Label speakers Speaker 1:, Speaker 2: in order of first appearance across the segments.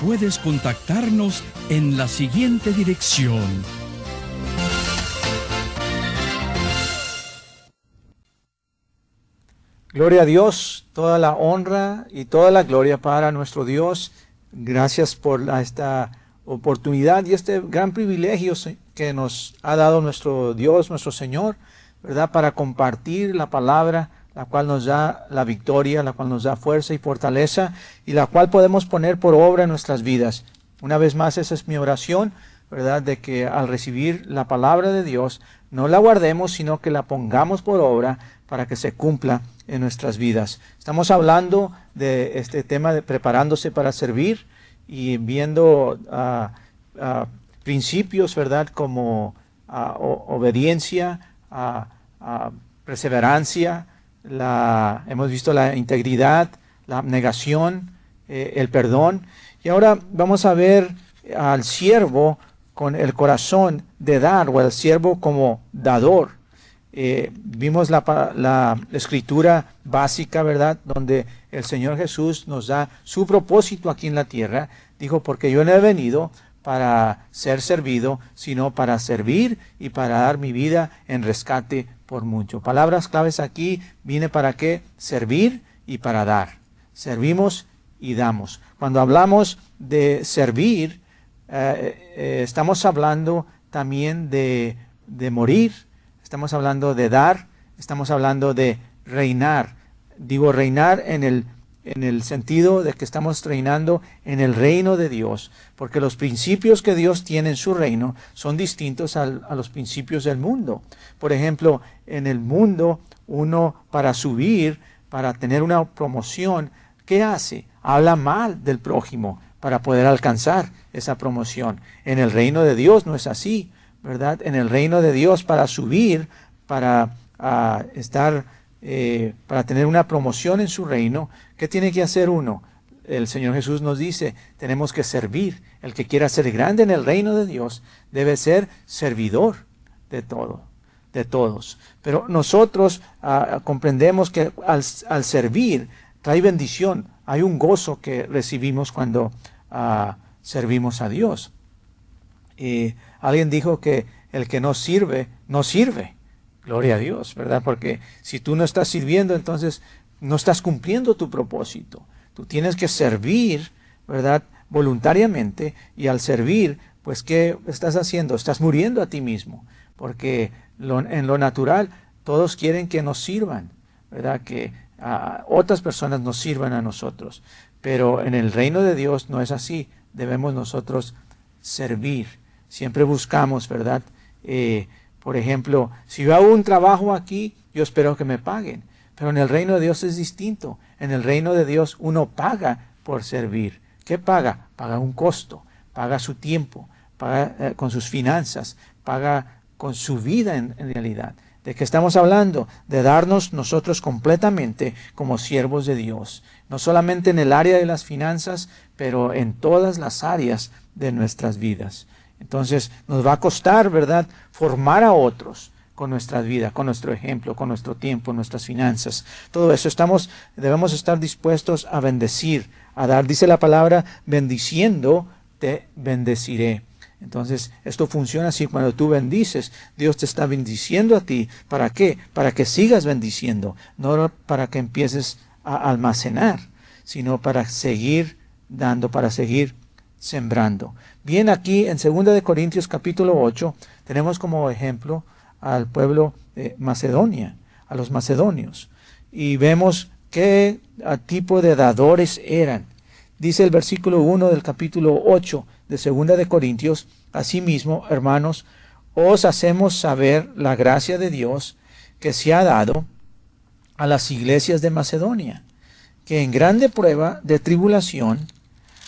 Speaker 1: puedes contactarnos en la siguiente dirección.
Speaker 2: Gloria a Dios, toda la honra y toda la gloria para nuestro Dios. Gracias por esta oportunidad y este gran privilegio que nos ha dado nuestro Dios, nuestro Señor, ¿verdad? Para compartir la palabra la cual nos da la victoria, la cual nos da fuerza y fortaleza y la cual podemos poner por obra en nuestras vidas. Una vez más, esa es mi oración, ¿verdad? De que al recibir la palabra de Dios, no la guardemos, sino que la pongamos por obra para que se cumpla en nuestras vidas. Estamos hablando de este tema de preparándose para servir y viendo ah, ah, principios, ¿verdad? Como ah, obediencia, perseverancia, la, hemos visto la integridad, la abnegación, eh, el perdón. Y ahora vamos a ver al siervo con el corazón de dar o al siervo como dador. Eh, vimos la, la, escritura básica, ¿verdad? Donde el Señor Jesús nos da su propósito aquí en la tierra. Dijo, porque yo no he venido para ser servido, sino para servir y para dar mi vida en rescate por mucho. Palabras claves aquí, viene para qué? Servir y para dar. Servimos y damos. Cuando hablamos de servir, eh, eh, estamos hablando también de, de morir, estamos hablando de dar, estamos hablando de reinar. Digo reinar en el en el sentido de que estamos reinando en el reino de Dios, porque los principios que Dios tiene en su reino son distintos a los principios del mundo. Por ejemplo, en el mundo uno para subir, para tener una promoción, ¿qué hace? Habla mal del prójimo para poder alcanzar esa promoción. En el reino de Dios no es así, ¿verdad? En el reino de Dios para subir, para ah, estar eh, para tener una promoción en su reino, ¿qué tiene que hacer uno? El Señor Jesús nos dice, tenemos que servir. El que quiera ser grande en el reino de Dios debe ser servidor de todo, de todos. Pero nosotros ah, comprendemos que al, servir trae bendición. Hay un gozo que recibimos cuando ah, servimos a Dios. Y alguien dijo que el que no sirve, no sirve. Gloria a Dios, ¿verdad? Porque si tú no estás sirviendo, entonces no estás cumpliendo tu propósito. Tú tienes que servir, ¿verdad? Voluntariamente y al servir, pues ¿qué estás haciendo? Estás muriendo a ti mismo, porque en lo natural todos quieren que nos sirvan, ¿verdad? Que otras personas nos sirvan a nosotros. Pero en el reino de Dios no es así. Debemos nosotros servir. Siempre buscamos, ¿verdad? Eh, por ejemplo, si yo hago un trabajo aquí, yo espero que me paguen. Pero en el reino de Dios es distinto. En el reino de Dios uno paga por servir. ¿Qué paga? Paga un costo, paga su tiempo, paga eh, con sus finanzas, paga con su vida en, realidad. ¿De qué estamos hablando? De darnos nosotros completamente como siervos de Dios. No solamente en el área de las finanzas, pero en todas las áreas de nuestras vidas. Entonces nos va a costar, ¿verdad?, formar a otros con nuestra vida, con nuestro ejemplo, con nuestro tiempo, nuestras finanzas. Todo eso estamos, debemos estar dispuestos a bendecir, a dar. Dice la palabra, bendiciendo te bendeciré. Entonces, esto funciona así. Cuando tú bendices, Dios te está bendiciendo a ti. ¿Para qué? Para que sigas bendiciendo, no para que empieces a almacenar, sino para seguir dando, para seguir sembrando. Bien, aquí en 2 de Corintios capítulo 8 tenemos como ejemplo al pueblo de Macedonia, a los macedonios, y vemos qué tipo de dadores eran. Dice el versículo 1 del capítulo 8 de Segunda de Corintios, Asimismo, hermanos, os hacemos saber la gracia de Dios que se ha dado a las iglesias de Macedonia, que en grande prueba de tribulación,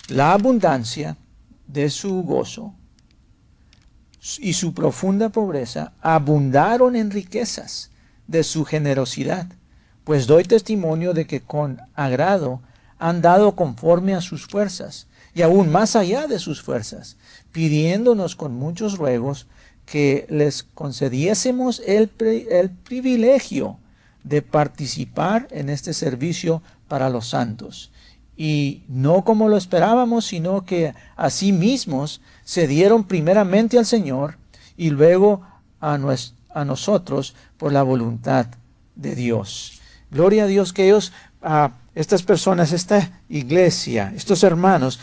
Speaker 2: la abundancia de su gozo y su profunda pobreza abundaron en riquezas de su generosidad, pues doy testimonio de que con agrado han dado conforme a sus fuerzas, y aún más allá de sus fuerzas, pidiéndonos con muchos ruegos que les concediésemos el, el privilegio de participar en este servicio para los santos. Y no como lo esperábamos, sino que a sí mismos se dieron primeramente al Señor y luego a, a nosotros por la voluntad de Dios. Gloria a Dios que ellos, a estas personas, esta iglesia, estos hermanos,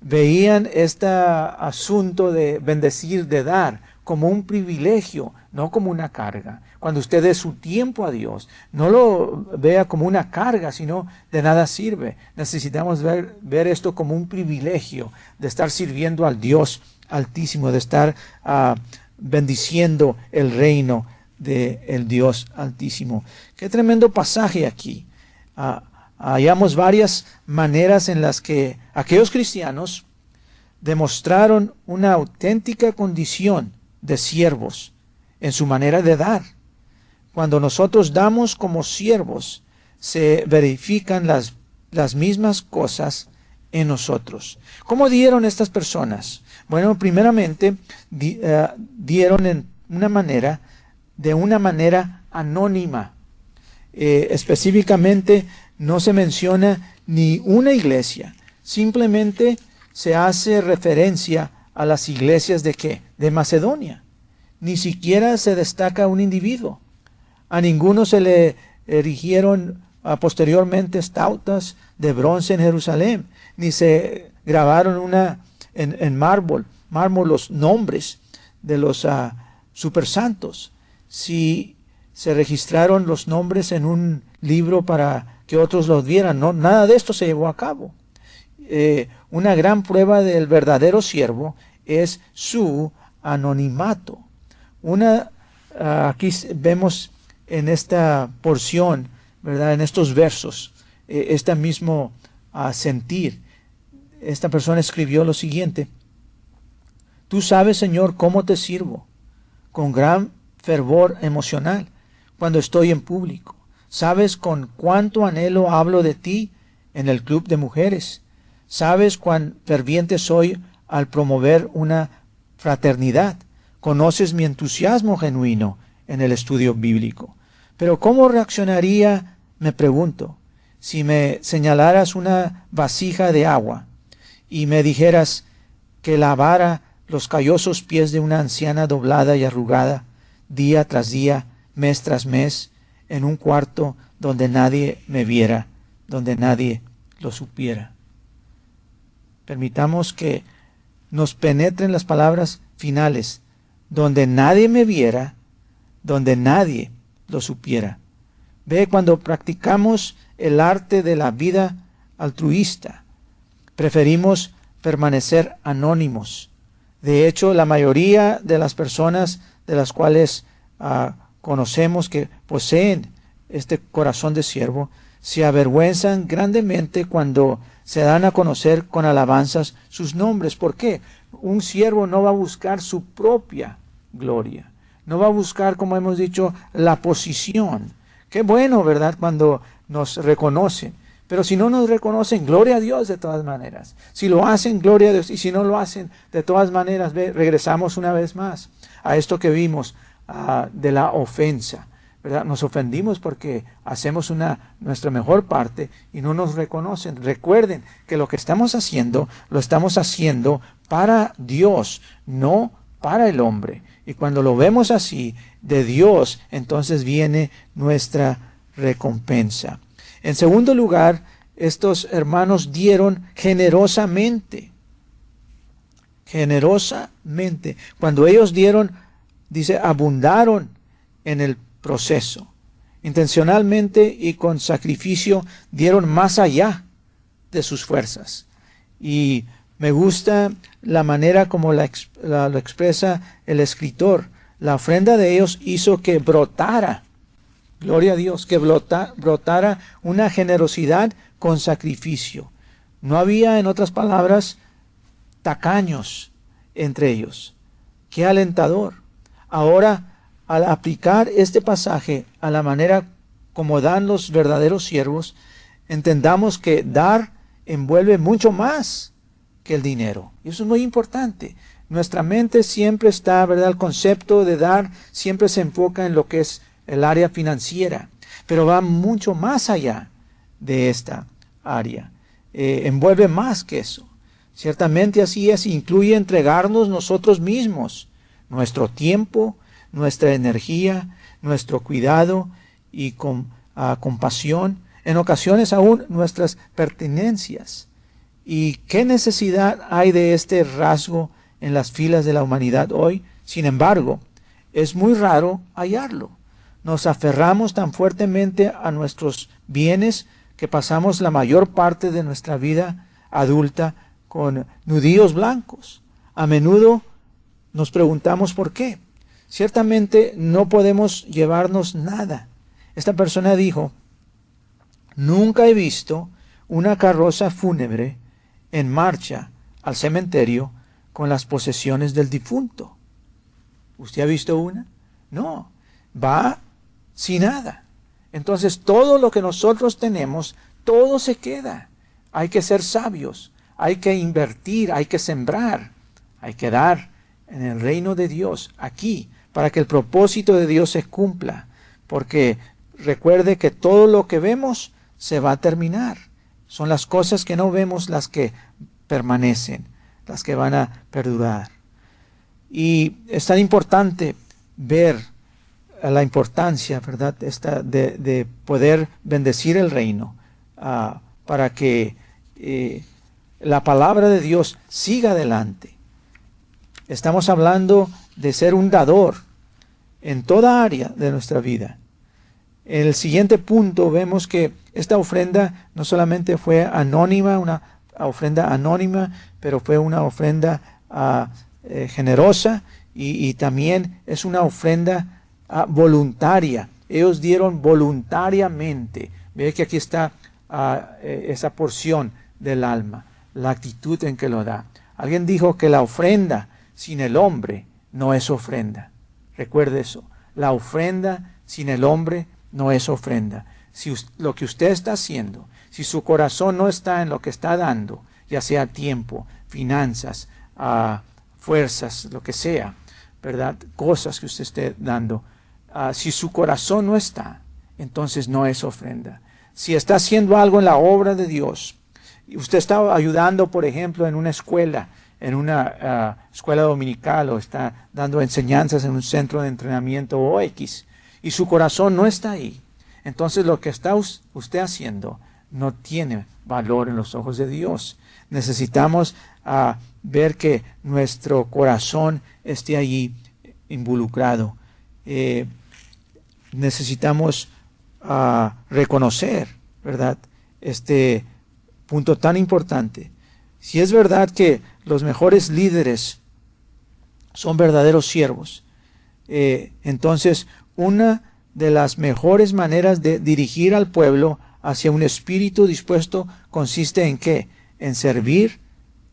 Speaker 2: veían este asunto de bendecir, de dar, como un privilegio, no como una carga. Cuando usted dé su tiempo a Dios, no lo vea como una carga, sino de nada sirve. Necesitamos ver, ver esto como un privilegio de estar sirviendo al Dios Altísimo, de estar uh, bendiciendo el reino del el Dios Altísimo. Qué tremendo pasaje aquí. Uh, hallamos varias maneras en las que aquellos cristianos demostraron una auténtica condición de siervos en su manera de dar. Cuando nosotros damos como siervos, se verifican las, las mismas cosas en nosotros. ¿Cómo dieron estas personas? Bueno, primeramente eh, dieron en una manera, de una manera anónima. Eh, específicamente no se menciona ni una iglesia, simplemente se hace referencia a las iglesias de qué? De Macedonia. Ni siquiera se destaca un individuo. A ninguno se le erigieron ah, posteriormente estautas de bronce en Jerusalén, ni se grabaron una en, mármol, mármol los nombres de los uh, supersantos. Si se registraron los nombres en un libro para que otros los vieran. No, nada de esto se llevó a cabo. Eh, una gran prueba del verdadero siervo es su anonimato. Una, ah, aquí vemos en esta porción, ¿verdad? En estos versos, este mismo ah, sentir. Esta persona escribió lo siguiente. Tú sabes, Señor, cómo te sirvo, con gran fervor emocional, cuando estoy en público Sabes con cuánto anhelo hablo de ti en el club de mujeres. Sabes cuán ferviente soy al promover una fraternidad. Conoces mi entusiasmo genuino en el estudio bíblico. Pero ¿cómo reaccionaría, me pregunto, si me señalaras una vasija de agua y me dijeras que lavara los callosos pies de una anciana doblada y arrugada, día tras día, mes tras mes, en un cuarto donde nadie me viera, donde nadie lo supiera. Permitamos que nos penetren las palabras finales, donde nadie me viera, donde nadie lo supiera. Ve cuando practicamos el arte de la vida altruista, preferimos permanecer anónimos. De hecho, la mayoría de las personas de las cuales ah, conocemos que poseen este corazón de siervo, se avergüenzan grandemente cuando se dan a conocer con alabanzas sus nombres. ¿Por qué? Un siervo no va a buscar su propia gloria, no va a buscar, como hemos dicho, la posición. Qué bueno, ¿verdad? Cuando nos reconocen. Pero si no nos reconocen, gloria a Dios de todas maneras. Si lo hacen, gloria a Dios. Y si no lo hacen, de todas maneras, regresamos una vez más a esto que vimos Ah, de la ofensa. Nos ofendimos porque hacemos una, nuestra mejor parte y no nos reconocen. Recuerden que lo que estamos haciendo, lo estamos haciendo para Dios, no para el hombre. Y cuando lo vemos así, de Dios, entonces viene nuestra recompensa. En segundo lugar, estos hermanos dieron generosamente. Generosamente. Cuando ellos dieron dice, abundaron en el proceso. Intencionalmente y con sacrificio dieron más allá de sus fuerzas. Y me gusta la manera como lo expresa el escritor. La ofrenda de ellos hizo que brotara, gloria a Dios, que brotara una generosidad con sacrificio. No había, en otras palabras, tacaños entre ellos. Qué alentador. Ahora, al aplicar este pasaje a la manera como dan los verdaderos siervos, entendamos que dar envuelve mucho más que el dinero. Y eso es muy importante. Nuestra mente siempre está, ¿verdad? El concepto de dar siempre se enfoca en lo que es el área financiera, pero va mucho más allá de esta área. Eh, envuelve más que eso. Ciertamente así es, incluye entregarnos nosotros mismos, nuestro tiempo, nuestra energía, nuestro cuidado y con ah, compasión, en ocasiones aún nuestras pertenencias. ¿Y qué necesidad hay de este rasgo en las filas de la humanidad hoy? Sin embargo, es muy raro hallarlo. Nos aferramos tan fuertemente a nuestros bienes que pasamos la mayor parte de nuestra vida adulta con nudillos blancos. A menudo nos preguntamos por qué. Ciertamente no podemos llevarnos nada. Esta persona dijo, nunca he visto una carroza fúnebre en marcha al cementerio con las posesiones del difunto. ¿Usted ha visto una? No, va sin nada. Entonces todo lo que nosotros tenemos, todo se queda. Hay que ser sabios, hay que invertir, hay que sembrar, hay que dar en el reino de Dios, aquí, para que el propósito de Dios se cumpla. Porque recuerde que todo lo que vemos se va a terminar. Son las cosas que no vemos las que permanecen, las que van a perdurar. Y es tan importante ver la importancia, ¿verdad?, Esta de, poder bendecir el reino ah, para que eh, la palabra de Dios siga adelante. Estamos hablando de ser un dador en toda área de nuestra vida. En el siguiente punto vemos que esta ofrenda no solamente fue anónima, una ofrenda anónima, pero fue una ofrenda ah, eh, generosa y, también es una ofrenda Ah, voluntaria. Ellos dieron voluntariamente. Ve que aquí está ah, eh, esa porción del alma, la actitud en que lo da. Alguien dijo que la ofrenda sin el hombre no es ofrenda. Recuerde eso. La ofrenda sin el hombre no es ofrenda. Si lo que usted está haciendo, si su corazón no está en lo que está dando, ya sea tiempo, finanzas, ah, fuerzas, lo que sea, ¿verdad? Cosas que usted esté dando, Ah, si su corazón no está, entonces no es ofrenda. Si está haciendo algo en la obra de Dios, usted está ayudando, por ejemplo, en una escuela, en una ah, escuela dominical o está dando enseñanzas en un centro de entrenamiento o X, y su corazón no está ahí, entonces lo que está usted haciendo no tiene valor en los ojos de Dios. Necesitamos ah, ver que nuestro corazón esté allí involucrado. Eh, necesitamos ah, reconocer, ¿verdad? Este punto tan importante. Si es verdad que los mejores líderes son verdaderos siervos, eh, entonces una de las mejores maneras de dirigir al pueblo hacia un espíritu dispuesto consiste en qué? En servir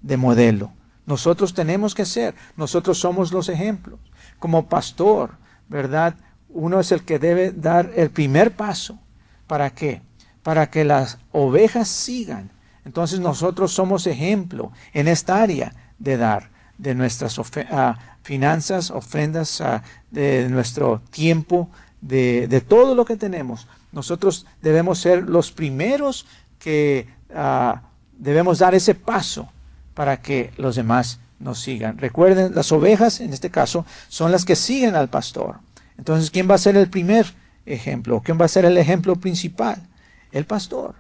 Speaker 2: de modelo. Nosotros tenemos que ser, nosotros somos los ejemplos. Como pastor, ¿verdad? uno es el que debe dar el primer paso. ¿Para qué? Para que las ovejas sigan. Entonces nosotros somos ejemplo en esta área de dar de nuestras ah, finanzas, ofrendas, ah, de nuestro tiempo, de, todo lo que tenemos. Nosotros debemos ser los primeros que ah, debemos dar ese paso para que los demás nos sigan. Recuerden, las ovejas en este caso son las que siguen al pastor. Entonces, ¿quién va a ser el primer ejemplo? ¿Quién va a ser el ejemplo principal? El pastor.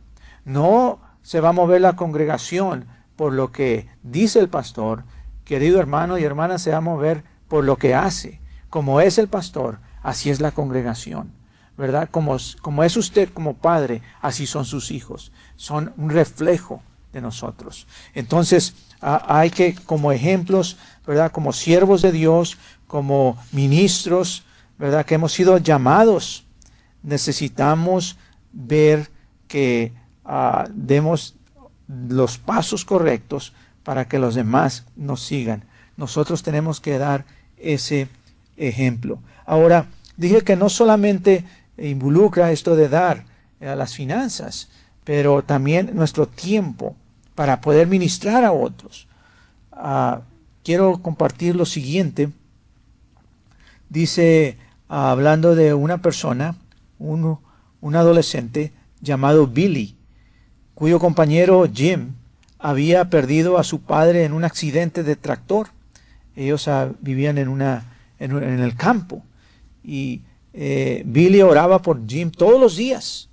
Speaker 2: No se va a mover la congregación por lo que dice el pastor. Querido hermano y hermana, se va a mover por lo que hace. Como es el pastor, así es la congregación. ¿Verdad? Como, como es usted como padre, así son sus hijos. Son un reflejo de nosotros. Entonces, hay que, como ejemplos, ¿verdad? Como siervos de Dios, como ministros, ¿verdad? Que hemos sido llamados, necesitamos ver que demos los pasos correctos para que los demás nos sigan. Nosotros tenemos que dar ese ejemplo. Ahora, dije que no solamente involucra esto de dar a las finanzas, pero también nuestro tiempo para poder ministrar a otros. Ah, quiero compartir lo siguiente. Dice, ah, hablando de una persona, un adolescente llamado Billy, cuyo compañero Jim había perdido a su padre en un accidente de tractor. Ellos ah, vivían en, una, en, el campo y eh, Billy oraba por Jim todos los días.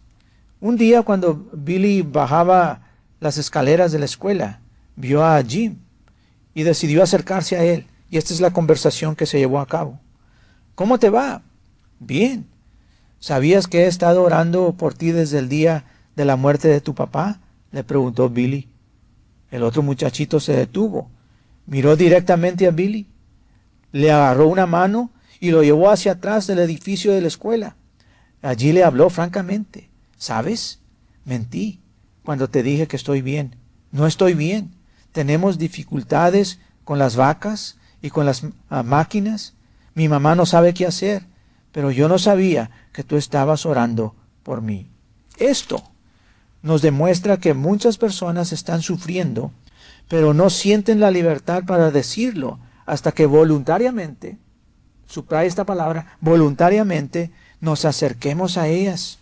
Speaker 2: Un día cuando Billy bajaba las escaleras de la escuela, vio a Jim y decidió acercarse a él. Y esta es la conversación que se llevó a cabo. ¿Cómo te va? Bien. ¿Sabías que he estado orando por ti desde el día de la muerte de tu papá? le preguntó Billy. El otro muchachito se detuvo, miró directamente a Billy, le agarró una mano y lo llevó hacia atrás del edificio de la escuela. Allí le habló francamente. ¿Sabes? Mentí cuando te dije que estoy bien. No estoy bien. Tenemos dificultades con las vacas y con las máquinas. Mi mamá no sabe qué hacer, pero yo no sabía que tú estabas orando por mí. Esto nos demuestra que muchas personas están sufriendo, pero no sienten la libertad para decirlo hasta que voluntariamente, subraya esta palabra, voluntariamente nos acerquemos a ellas.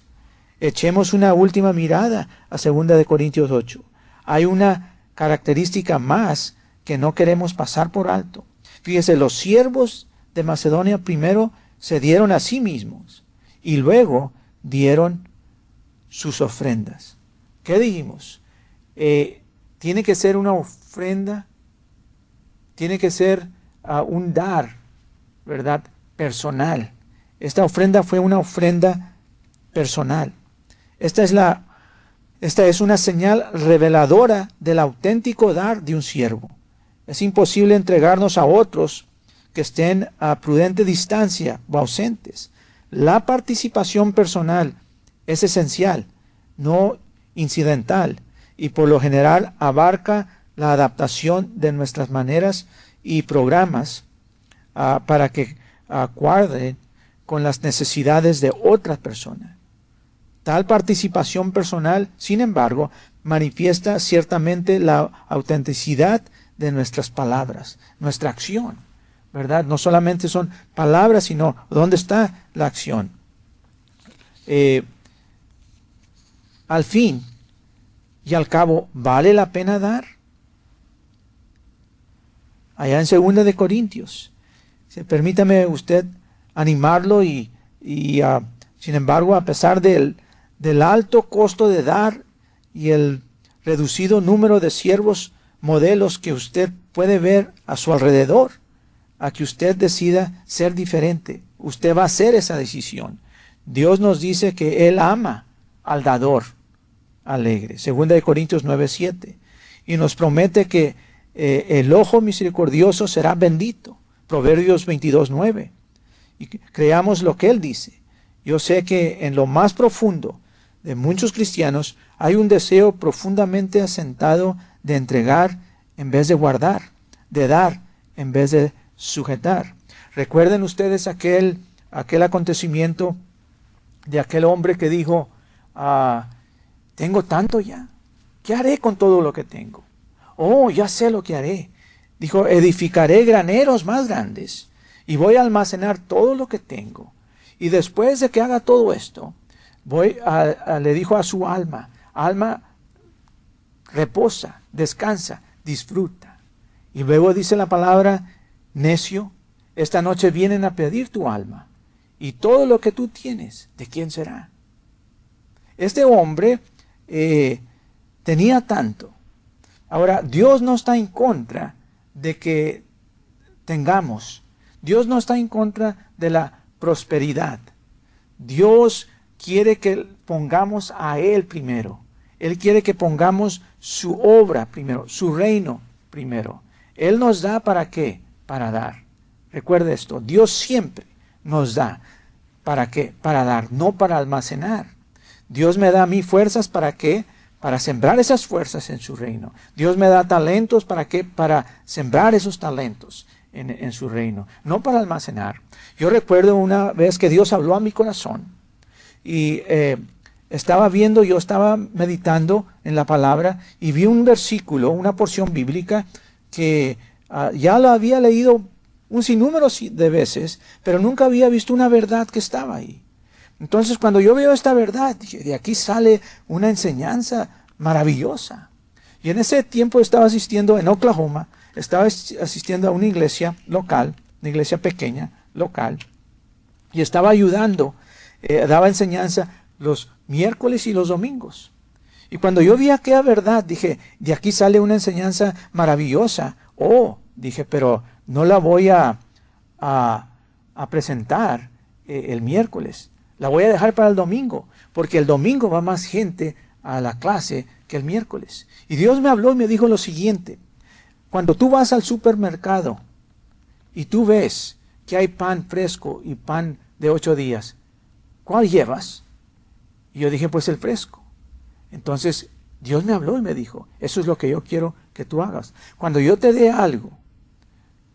Speaker 2: Echemos una última mirada a 2 de Corintios 8. Hay una característica más que no queremos pasar por alto. Fíjese, los siervos de Macedonia primero se dieron a sí mismos y luego dieron sus ofrendas. ¿Qué dijimos? Eh, tiene que ser una ofrenda, tiene que ser ah, un dar, ¿verdad? Personal. Esta ofrenda fue una ofrenda personal. Esta es, la, esta es una señal reveladora del auténtico dar de un siervo. Es imposible entregarnos a otros que estén a prudente distancia o ausentes. La participación personal es esencial. No incidental y por lo general abarca la adaptación de nuestras maneras y programas ah, para que acuerden con las necesidades de otra persona. Tal participación personal, sin embargo, manifiesta ciertamente la autenticidad de nuestras palabras, nuestra acción, ¿verdad? No solamente son palabras, sino dónde está la acción. Eh, al fin y al cabo, ¿vale la pena dar? Allá en segunda de Corintios. Permítame usted animarlo y, ah, sin embargo, a pesar del, del alto costo de dar y el reducido número de siervos modelos que usted puede ver a su alrededor, a que usted decida ser diferente. Usted va a hacer esa decisión. Dios nos dice que Él ama al dador alegre. Segunda de Corintios 9:7. Y nos promete que eh, el ojo misericordioso será bendito. Proverbios 22:9. Y creamos lo que él dice. Yo sé que en lo más profundo de muchos cristianos hay un deseo profundamente asentado de entregar en vez de guardar, de dar en vez de sujetar. Recuerden ustedes aquel, aquel acontecimiento de aquel hombre que dijo, ah, tengo tanto ya. ¿Qué haré con todo lo que tengo? Oh, ya sé lo que haré. Dijo, edificaré graneros más grandes y voy a almacenar todo lo que tengo. Y después de que haga todo esto, voy a, le dijo a su alma, alma, reposa, descansa, disfruta. Y luego dice la palabra, necio, esta noche vienen a pedir tu alma. Y todo lo que tú tienes, ¿de quién será? Este hombre eh, tenía tanto. Ahora, Dios no está en contra de que tengamos. Dios no está en contra de la prosperidad. Dios quiere que pongamos a Él primero. Él quiere que pongamos su obra primero, su reino primero. Él nos da para qué? Para dar. Recuerde esto, Dios siempre nos da. ¿Para qué? Para dar, no para almacenar. Dios me da a mí fuerzas para qué? Para sembrar esas fuerzas en su reino. Dios me da talentos para qué? Para sembrar esos talentos en, su reino, no para almacenar. Yo recuerdo una vez que Dios habló a mi corazón y eh, estaba viendo, yo estaba meditando en la palabra y vi un versículo, una porción bíblica que ah, ya lo había leído un sinnúmero de veces, pero nunca había visto una verdad que estaba ahí. Entonces cuando yo veo esta verdad, dije, de aquí sale una enseñanza maravillosa. Y en ese tiempo estaba asistiendo en Oklahoma, estaba asistiendo a una iglesia local, una iglesia pequeña, local, y estaba ayudando, eh, daba enseñanza los miércoles y los domingos. Y cuando yo vi aquella verdad, dije, de aquí sale una enseñanza maravillosa. Oh, dije, pero no la voy a, a, presentar eh, el miércoles. La voy a dejar para el domingo, porque el domingo va más gente a la clase que el miércoles. Y Dios me habló y me dijo lo siguiente. Cuando tú vas al supermercado y tú ves que hay pan fresco y pan de ocho días, ¿cuál llevas? Y yo dije, pues el fresco. Entonces Dios me habló y me dijo, eso es lo que yo quiero que tú hagas. Cuando yo te dé algo,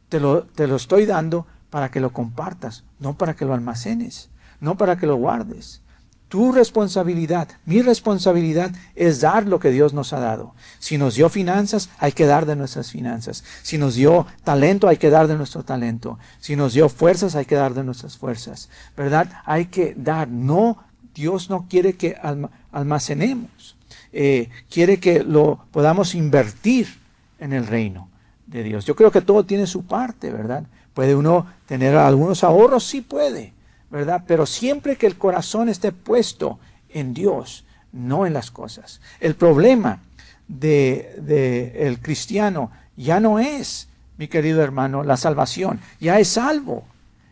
Speaker 2: te lo, te lo estoy dando para que lo compartas, no para que lo almacenes, no para que lo guardes. Tu responsabilidad, mi responsabilidad es dar lo que Dios nos ha dado. Si nos dio finanzas, hay que dar de nuestras finanzas. Si nos dio talento, hay que dar de nuestro talento. Si nos dio fuerzas, hay que dar de nuestras fuerzas. ¿Verdad? Hay que dar. No, Dios no quiere que almacenemos. Eh, quiere que lo podamos invertir en el reino de Dios. Yo creo que todo tiene su parte, ¿verdad? ¿Puede uno tener algunos ahorros? Sí puede, ¿verdad? Pero siempre que el corazón esté puesto en Dios, no en las cosas. El problema del de, cristiano ya no es, mi querido hermano, la salvación, ya es salvo.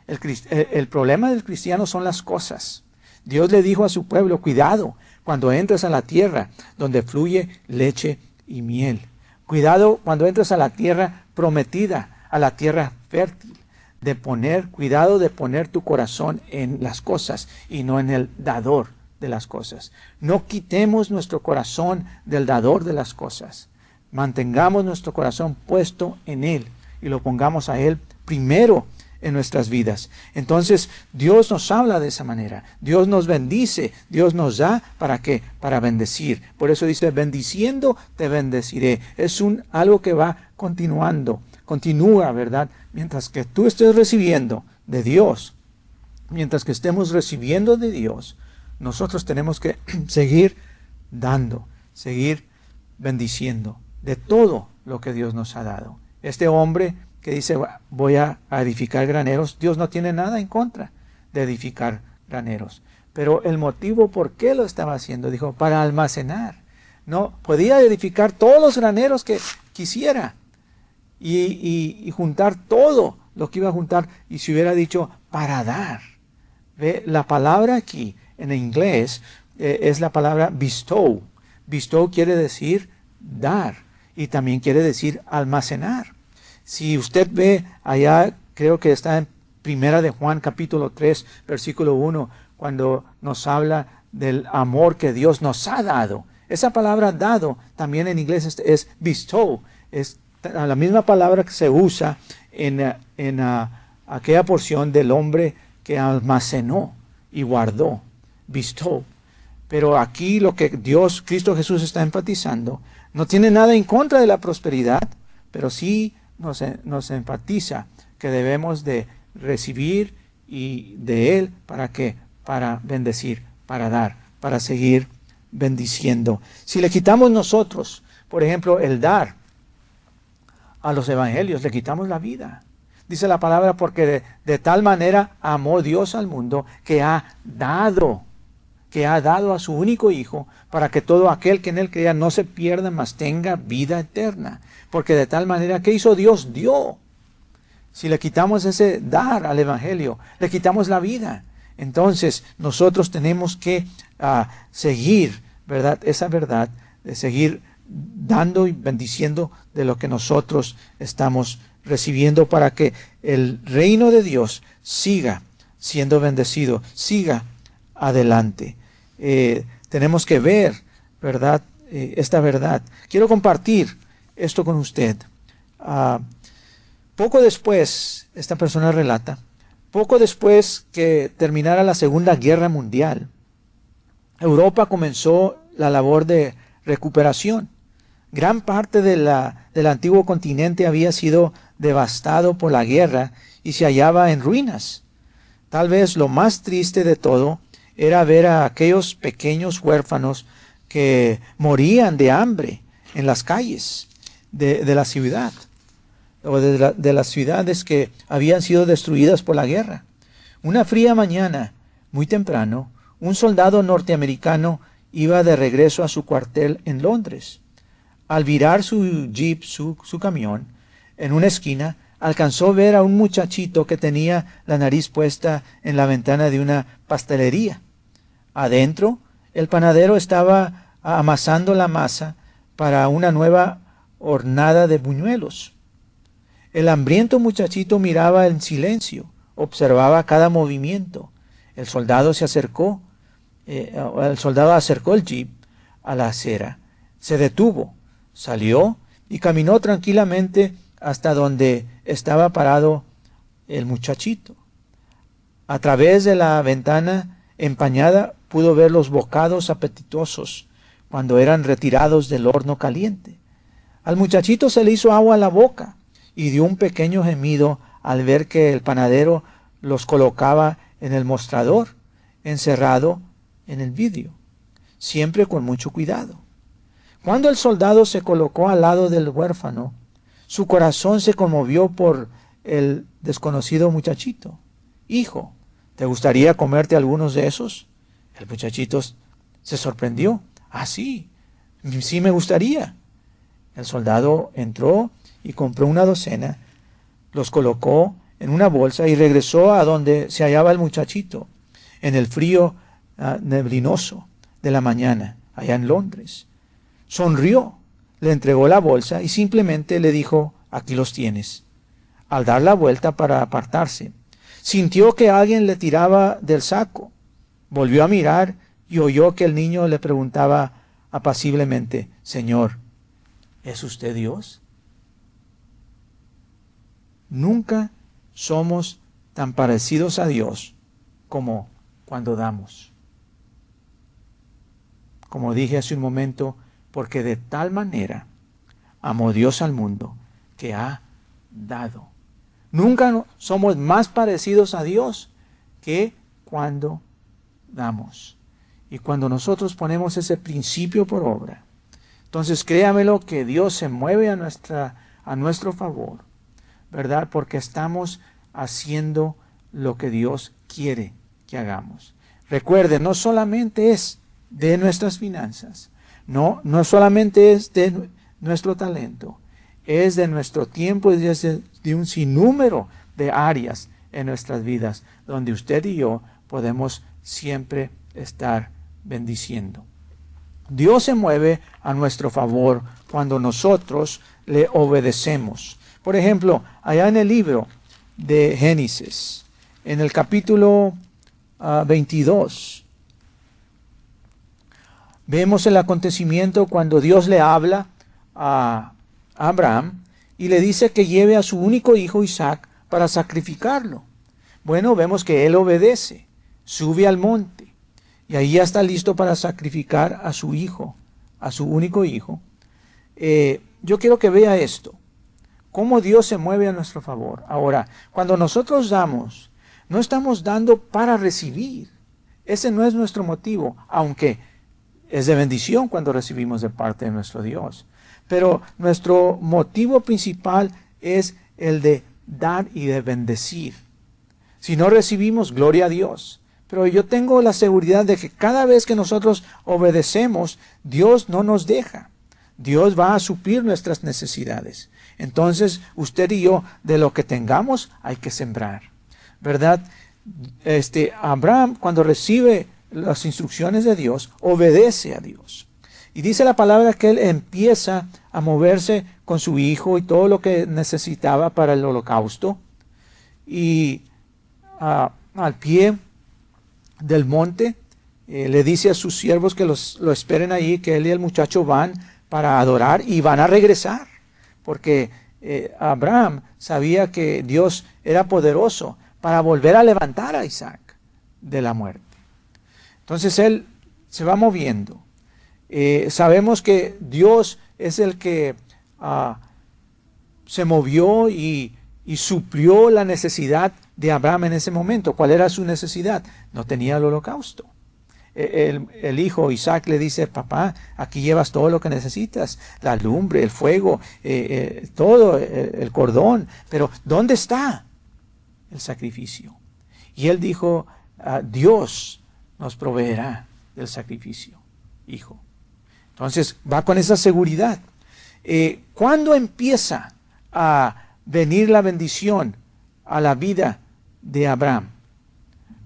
Speaker 2: El, el problema del cristiano son las cosas. Dios le dijo a su pueblo, cuidado, cuando entres a la tierra donde fluye leche y miel. Cuidado cuando entres a la tierra prometida, a la tierra fértil, de poner, cuidado de poner tu corazón en las cosas y no en el dador de las cosas. No quitemos nuestro corazón del dador de las cosas. Mantengamos nuestro corazón puesto en Él y lo pongamos a Él primero en nuestras vidas. Entonces Dios nos habla de esa manera. Dios nos bendice, Dios nos da para qué? Para bendecir. Por eso dice, bendiciendo te bendeciré. Es un algo que va continuando, continúa, ¿verdad? Mientras que tú estés recibiendo de Dios, mientras que estemos recibiendo de Dios, nosotros tenemos que seguir dando, seguir bendiciendo de todo lo que Dios nos ha dado. Este hombre que dice voy a edificar graneros, Dios no tiene nada en contra de edificar graneros. Pero el motivo por qué lo estaba haciendo, dijo, para almacenar. No, podía edificar todos los graneros que quisiera y, juntar todo lo que iba a juntar y si hubiera dicho para dar. ¿Ve? La palabra aquí en inglés eh, es la palabra bestow. Bestow quiere decir dar y también quiere decir almacenar. Si usted ve allá, creo que está en Primera de Juan capítulo 3, versículo 1, cuando nos habla del amor que Dios nos ha dado. Esa palabra dado también en inglés es, bestow, es la misma palabra que se usa en, en aquella porción del hombre que almacenó y guardó, bestow. Pero aquí lo que Dios, Cristo Jesús está enfatizando, no tiene nada en contra de la prosperidad, pero sí nos, enfatiza que debemos de recibir y de Él para qué? Para bendecir, para dar, para seguir bendiciendo. Si le quitamos nosotros, por ejemplo, el dar a los evangelios, le quitamos la vida. Dice la palabra porque de, tal manera amó Dios al mundo que ha dado que ha dado a su único Hijo, para que todo aquel que en él crea no se pierda, mas tenga vida eterna. Porque de tal manera que hizo Dios, dio. Si le quitamos ese dar al Evangelio, le quitamos la vida. Entonces nosotros tenemos que ah, seguir ¿verdad? Esa verdad de seguir dando y bendiciendo de lo que nosotros estamos recibiendo para que el reino de Dios siga siendo bendecido, siga adelante. Eh, tenemos que ver, ¿verdad? Eh, esta verdad. Quiero compartir esto con usted. Ah, poco después, esta persona relata, poco después que terminara la Segunda Guerra Mundial, Europa comenzó la labor de recuperación. Gran parte de la, del antiguo continente había sido devastado por la guerra y se hallaba en ruinas. Tal vez lo más triste de todo era ver a aquellos pequeños huérfanos que morían de hambre en las calles de, la ciudad o de, de las ciudades que habían sido destruidas por la guerra. Una fría mañana, muy temprano, un soldado norteamericano iba de regreso a su cuartel en Londres. Al virar su jeep, su, camión, en una esquina, alcanzó a ver a un muchachito que tenía la nariz puesta en la ventana de una pastelería. Adentro, el panadero estaba amasando la masa para una nueva hornada de buñuelos. El hambriento muchachito miraba en silencio, observaba cada movimiento. El soldado se acercó, eh, el soldado acercó el jeep a la acera, se detuvo, salió y caminó tranquilamente hasta donde estaba parado el muchachito. A través de la ventana empañada pudo ver los bocados apetitosos cuando eran retirados del horno caliente. Al muchachito se le hizo agua a la boca y dio un pequeño gemido al ver que el panadero los colocaba en el mostrador, encerrado en el vidrio, siempre con mucho cuidado. Cuando el soldado se colocó al lado del huérfano, su corazón se conmovió por el desconocido muchachito. Hijo, ¿te gustaría comerte algunos de esos? El muchachito se sorprendió. Ah, sí, sí me gustaría. El soldado entró y compró una docena, los colocó en una bolsa y regresó a donde se hallaba el muchachito, en el frío ah, neblinoso de la mañana, allá en Londres. Sonrió le entregó la bolsa y simplemente le dijo, aquí los tienes. Al dar la vuelta para apartarse, sintió que alguien le tiraba del saco. Volvió a mirar y oyó que el niño le preguntaba apaciblemente, Señor, ¿es usted Dios? Nunca somos tan parecidos a Dios como cuando damos. Como dije hace un momento, porque de tal manera amó Dios al mundo que ha dado. Nunca somos más parecidos a Dios que cuando damos. Y cuando nosotros ponemos ese principio por obra, entonces créamelo que Dios se mueve a, nuestra, a nuestro favor, ¿verdad? Porque estamos haciendo lo que Dios quiere que hagamos. Recuerde, no solamente es de nuestras finanzas, no, no solamente es de nuestro talento, es de nuestro tiempo es de, un sinnúmero de áreas en nuestras vidas donde usted y yo podemos siempre estar bendiciendo. Dios se mueve a nuestro favor cuando nosotros le obedecemos. Por ejemplo, allá en el libro de Génesis, en el capítulo 22, ah, Vemos el acontecimiento cuando Dios le habla a Abraham y le dice que lleve a su único hijo Isaac para sacrificarlo. Bueno, vemos que él obedece, sube al monte y ahí ya está listo para sacrificar a su hijo, a su único hijo. Eh, yo quiero que vea esto, cómo Dios se mueve a nuestro favor. Ahora, cuando nosotros damos, no estamos dando para recibir. Ese no es nuestro motivo, aunque es de bendición cuando recibimos de parte de nuestro Dios. Pero nuestro motivo principal es el de dar y de bendecir. Si no recibimos, gloria a Dios. Pero yo tengo la seguridad de que cada vez que nosotros obedecemos, Dios no nos deja. Dios va a suplir nuestras necesidades. Entonces, usted y yo, de lo que tengamos, hay que sembrar. ¿Verdad? Este, Abraham, cuando recibe las instrucciones de Dios, obedece a Dios. Y dice la palabra que él empieza a moverse con su hijo y todo lo que necesitaba para el holocausto. Y ah, al pie del monte eh, le dice a sus siervos que los, lo esperen ahí, que él y el muchacho van para adorar y van a regresar. Porque eh, Abraham sabía que Dios era poderoso para volver a levantar a Isaac de la muerte. Entonces él se va moviendo. Eh, sabemos que Dios es el que ah, se movió y, suplió la necesidad de Abraham en ese momento. ¿Cuál era su necesidad? No tenía el holocausto. E, el, hijo Isaac le dice, papá, aquí llevas todo lo que necesitas, la lumbre, el fuego, eh, eh, todo, el cordón, pero ¿dónde está el sacrificio? Y él dijo, ah, Dios nos proveerá del sacrificio, hijo. Entonces va con esa seguridad. Eh, ¿Cuándo empieza a venir la bendición a la vida de Abraham?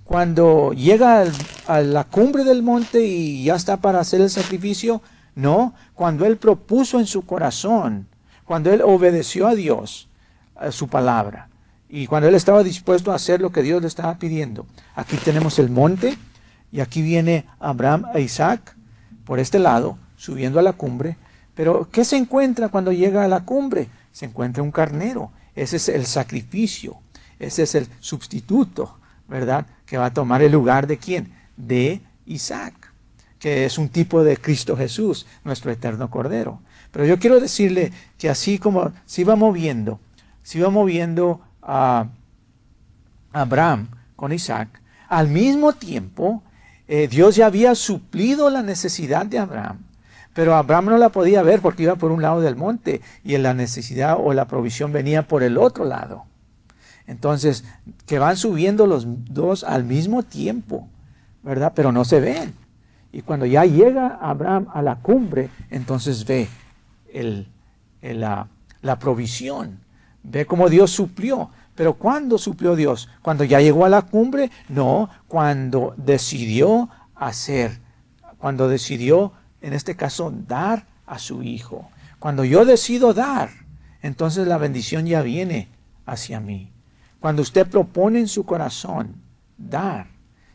Speaker 2: Cuando llega a la cumbre del monte y ya está para hacer el sacrificio, no, cuando él propuso en su corazón, cuando él obedeció a Dios, a su palabra, y cuando él estaba dispuesto a hacer lo que Dios le estaba pidiendo. Aquí tenemos el monte, y aquí viene Abraham e Isaac por este lado, subiendo a la cumbre. Pero ¿qué se encuentra cuando llega a la cumbre? Se encuentra un carnero. Ese es el sacrificio. Ese es el sustituto, ¿verdad? Que va a tomar el lugar de quién? De Isaac, que es un tipo de Cristo Jesús, nuestro eterno Cordero. Pero yo quiero decirle que así como se iba moviendo, se iba moviendo a Abraham con Isaac, al mismo tiempo eh, Dios ya había suplido la necesidad de Abraham pero Abraham no la podía ver porque iba por un lado del monte y la necesidad o la provisión venía por el otro lado. Entonces, que van subiendo los dos al mismo tiempo, ¿verdad? Pero no se ven. Y cuando ya llega Abraham a la cumbre, entonces ve el, la, la provisión, ve cómo Dios suplió. Pero ¿cuándo suplió Dios? ¿Cuando ya llegó a la cumbre? No, cuando decidió hacer, cuando decidió en este caso, dar a su hijo. Cuando yo decido dar, entonces la bendición ya viene hacia mí. Cuando usted propone en su corazón dar,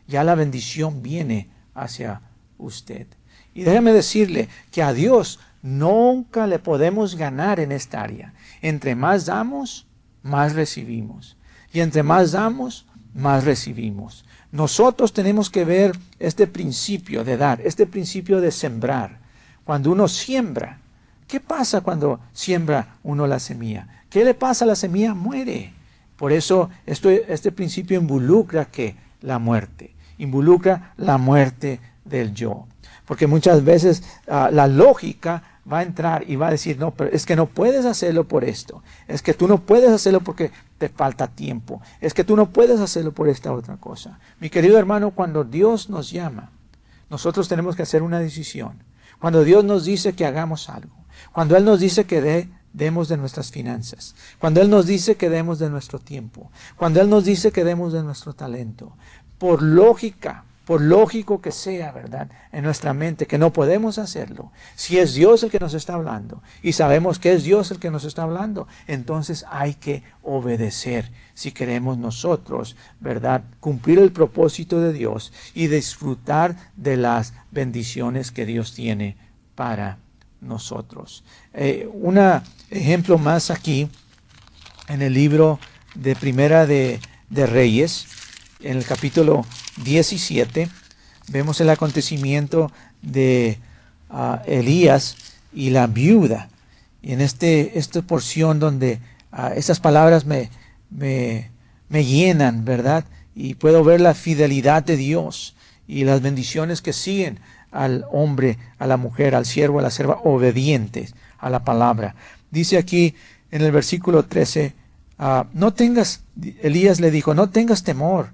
Speaker 2: ya la bendición viene hacia usted. Y déjeme decirle que a Dios nunca le podemos ganar en esta área. Entre más damos, más recibimos. Y entre más damos, más recibimos. Nosotros tenemos que ver este principio de dar, este principio de sembrar. Cuando uno siembra, ¿qué pasa cuando siembra uno la semilla? ¿Qué le pasa a la semilla? Muere. Por eso este principio involucra que la muerte, involucra la muerte del yo. Porque muchas veces ah, la lógica va a entrar y va a decir, no, pero es que no puedes hacerlo por esto. Es que tú no puedes hacerlo porque te falta tiempo. Es que tú no puedes hacerlo por esta otra cosa. Mi querido hermano, cuando Dios nos llama, nosotros tenemos que hacer una decisión. Cuando Dios nos dice que hagamos algo. Cuando Él nos dice que demos de nuestras finanzas. Cuando Él nos dice que demos de nuestro tiempo. Cuando Él nos dice que demos de nuestro talento. Por lógica, por lógico que sea, ¿verdad? En nuestra mente, que no podemos hacerlo. Si es Dios el que nos está hablando y sabemos que es Dios el que nos está hablando, entonces hay que obedecer si queremos nosotros, ¿verdad? Cumplir el propósito de Dios y disfrutar de las bendiciones que Dios tiene para nosotros. Eh, un ejemplo más aquí en el libro de Primera de, de Reyes, en el capítulo 17 vemos el acontecimiento de ah, Elías y la viuda. Y en este, esta porción donde uh, esas palabras me, me, me llenan, ¿verdad? Y puedo ver la fidelidad de Dios y las bendiciones que siguen al hombre, a la mujer, al siervo, a la serva, obedientes a la palabra. Dice aquí en el versículo 13, ah, no tengas, Elías le dijo, no tengas temor,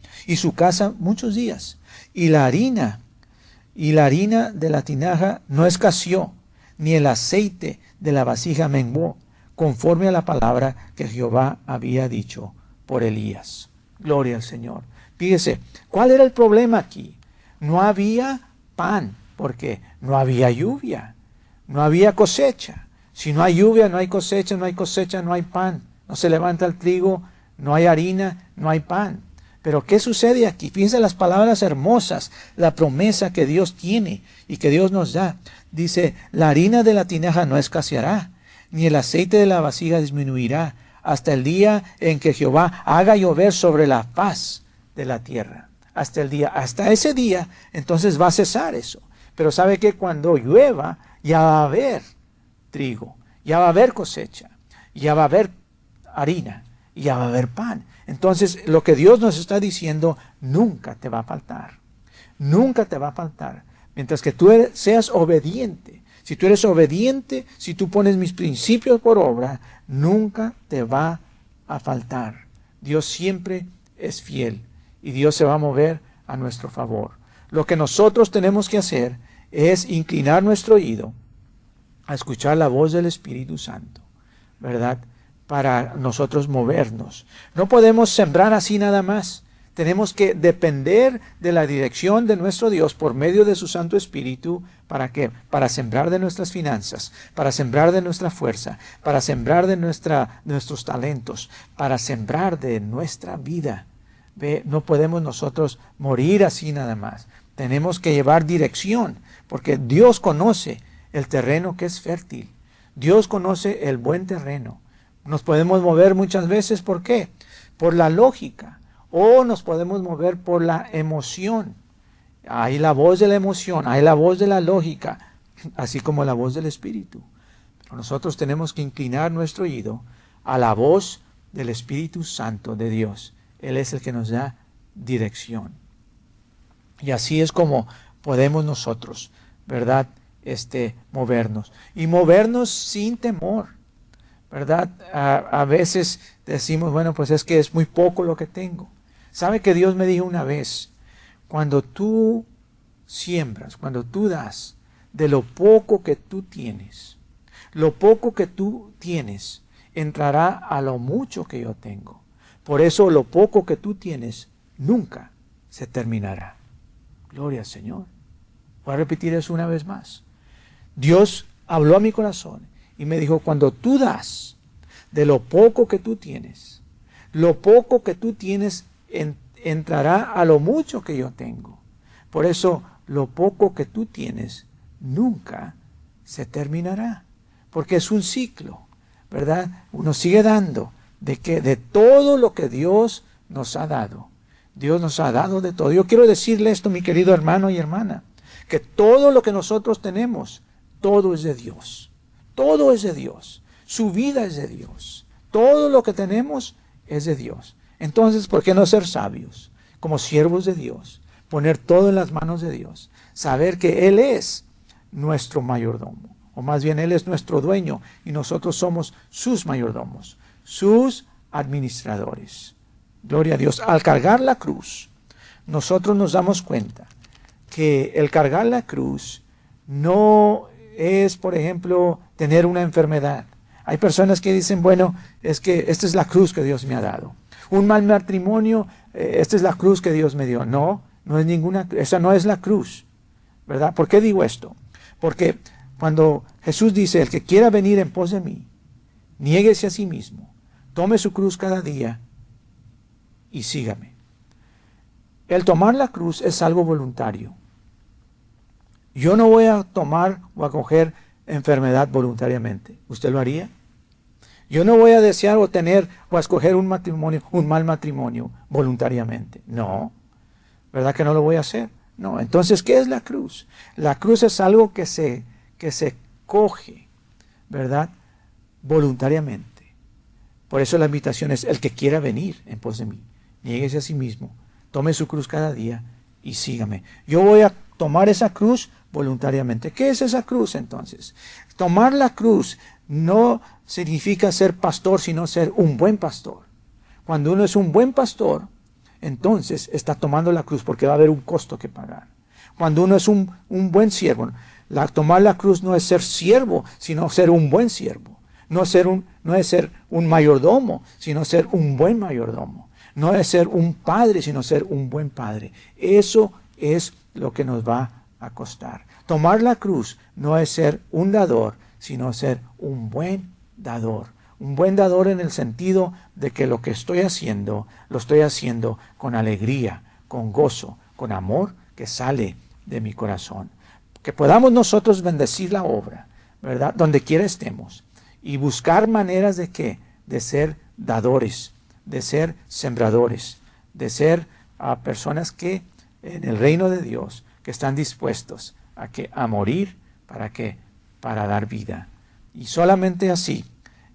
Speaker 2: y su casa muchos días. Y la harina, y la harina de la tinaja no escaseó, ni el aceite de la vasija menguó, conforme a la palabra que Jehová había dicho por Elías. Gloria al Señor. Fíjese, ¿cuál era el problema aquí? No había pan, porque no había lluvia, no había cosecha. Si no hay lluvia, no hay cosecha, no hay cosecha, no hay pan. No se levanta el trigo, no hay harina, no hay pan. Pero ¿qué sucede aquí? Fíjense las palabras hermosas, la promesa que Dios tiene y que Dios nos da. Dice, la harina de la tinaja no escaseará, ni el aceite de la vasija disminuirá, hasta el día en que Jehová haga llover sobre la paz de la tierra. Hasta el día, hasta ese día, entonces va a cesar eso. Pero sabe que cuando llueva, ya va a haber trigo, ya va a haber cosecha, ya va a haber harina, ya va a haber pan. Entonces, lo que Dios nos está diciendo, nunca te va a faltar. Nunca te va a faltar. Mientras que tú seas obediente. Si tú eres obediente, si tú pones mis principios por obra, nunca te va a faltar. Dios siempre es fiel y Dios se va a mover a nuestro favor. Lo que nosotros tenemos que hacer es inclinar nuestro oído a escuchar la voz del Espíritu Santo, ¿verdad? Para nosotros movernos. No podemos sembrar así nada más. Tenemos que depender de la dirección de nuestro Dios por medio de su Santo Espíritu. ¿Para qué? Para sembrar de nuestras finanzas, para sembrar de nuestra fuerza, para sembrar de, nuestra, nuestros talentos, para sembrar de nuestra vida. No podemos nosotros morir así nada más. Tenemos que llevar dirección, porque Dios conoce el terreno que es fértil. Dios conoce el buen terreno. Nos podemos mover muchas veces, ¿por qué? Por la lógica o nos podemos mover por la emoción. Hay la voz de la emoción, hay la voz de la lógica, así como la voz del Espíritu. Pero nosotros tenemos que inclinar nuestro oído a la voz del Espíritu Santo de Dios. Él es el que nos da dirección. Y así es como podemos nosotros, ¿verdad? Este, movernos. Y movernos sin temor. ¿Verdad? A, a veces decimos, bueno, pues es que es muy poco lo que tengo. ¿Sabe que Dios me dijo una vez, cuando tú siembras, cuando tú das de lo poco que tú tienes, lo poco que tú tienes entrará a lo mucho que yo tengo. Por eso lo poco que tú tienes nunca se terminará. Gloria al Señor. Voy a repetir eso una vez más. Dios habló a mi corazón y me dijo, cuando tú das de lo poco que tú tienes, lo poco que tú tienes entrará a lo mucho que yo tengo. Por eso lo poco que tú tienes nunca se terminará, porque es un ciclo, ¿verdad? Uno sigue dando de que de todo lo que Dios nos ha dado. Dios nos ha dado de todo. Yo quiero decirle esto, mi querido hermano y hermana, que todo lo que nosotros tenemos, todo es de Dios. Todo es de Dios. Su vida es de Dios. Todo lo que tenemos es de Dios. Entonces, ¿por qué no ser sabios? Como siervos de Dios, poner todo en las manos de Dios, saber que Él es nuestro mayordomo, o más bien Él es nuestro dueño y nosotros somos sus mayordomos, sus administradores. Gloria a Dios. Al cargar la cruz, nosotros nos damos cuenta que el cargar la cruz no es, por ejemplo, tener una enfermedad. Hay personas que dicen, bueno, es que esta es la cruz que Dios me ha dado un mal matrimonio, eh, esta es la cruz que Dios me dio. No, no es ninguna, esa no es la cruz, ¿verdad? ¿Por qué digo esto? Porque cuando Jesús dice, el que quiera venir en pos de mí, niéguese a sí mismo, tome su cruz cada día y sígame. El tomar la cruz es algo voluntario. Yo no voy a tomar o a coger enfermedad voluntariamente. ¿Usted lo haría? Yo no voy a desear o tener o a escoger un matrimonio, un mal matrimonio voluntariamente. No. ¿Verdad que no lo voy a hacer? No. Entonces, ¿qué es la cruz? La cruz es algo que se, que se coge, ¿verdad? Voluntariamente. Por eso la invitación es el que quiera venir en pos de mí. Niéguese a sí mismo, tome su cruz cada día y sígame. Yo voy a tomar esa cruz voluntariamente. ¿Qué es esa cruz entonces? Tomar la cruz no significa ser pastor, sino ser un buen pastor. Cuando uno es un buen pastor, entonces está tomando la cruz porque va a haber un costo que pagar. Cuando uno es un, buen siervo, la, tomar la cruz no es ser siervo, sino ser un buen siervo. No, ser un, no es ser un mayordomo, sino ser un buen mayordomo. No es ser un padre, sino ser un buen padre. Eso es lo que nos va a costar. Tomar la cruz no es ser un dador, sino ser un buen dador. Un buen dador en el sentido de que lo que estoy haciendo, lo estoy haciendo con alegría, con gozo, con amor que sale de mi corazón. Que podamos nosotros bendecir la obra, ¿verdad? Donde quiera estemos. Y buscar maneras de qué? De ser dadores, de ser sembradores, de ser a personas que en el reino de Dios, que están dispuestos a, que, a morir para que para dar vida. Y solamente así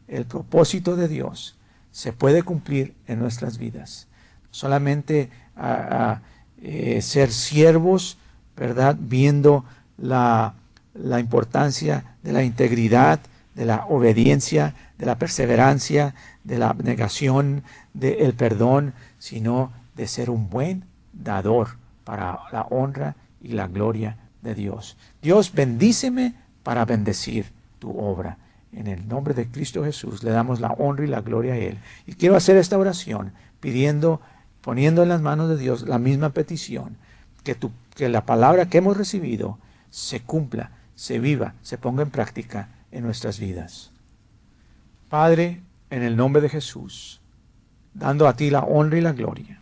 Speaker 2: el propósito de Dios se puede cumplir en nuestras vidas. Solamente a, eh, ser siervos, ¿verdad? Viendo la, la importancia de la integridad, de la obediencia, de la perseverancia, de la abnegación, del perdón, sino de ser un buen dador para la honra y la gloria de Dios. Dios bendíceme para bendecir tu obra. En el nombre de Cristo Jesús le damos la honra y la gloria a Él. Y quiero hacer esta oración pidiendo, poniendo en las manos de Dios la misma petición, que, que la palabra que hemos recibido se cumpla, se viva, se ponga en práctica en nuestras vidas. Padre, en el nombre de Jesús, dando a ti la honra y la gloria,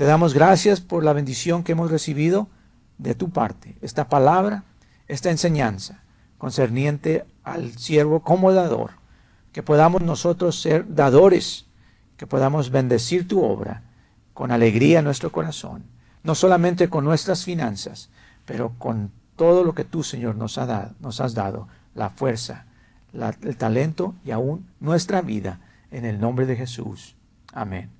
Speaker 2: te damos gracias por la bendición que hemos recibido de tu parte, esta palabra, esta enseñanza concerniente al siervo como dador, que podamos nosotros ser dadores, que podamos bendecir tu obra con alegría en nuestro corazón, no solamente con nuestras finanzas, pero con todo lo que tú, Señor, nos, has dado la fuerza, el talento y aún nuestra vida. En el nombre de Jesús. Amén.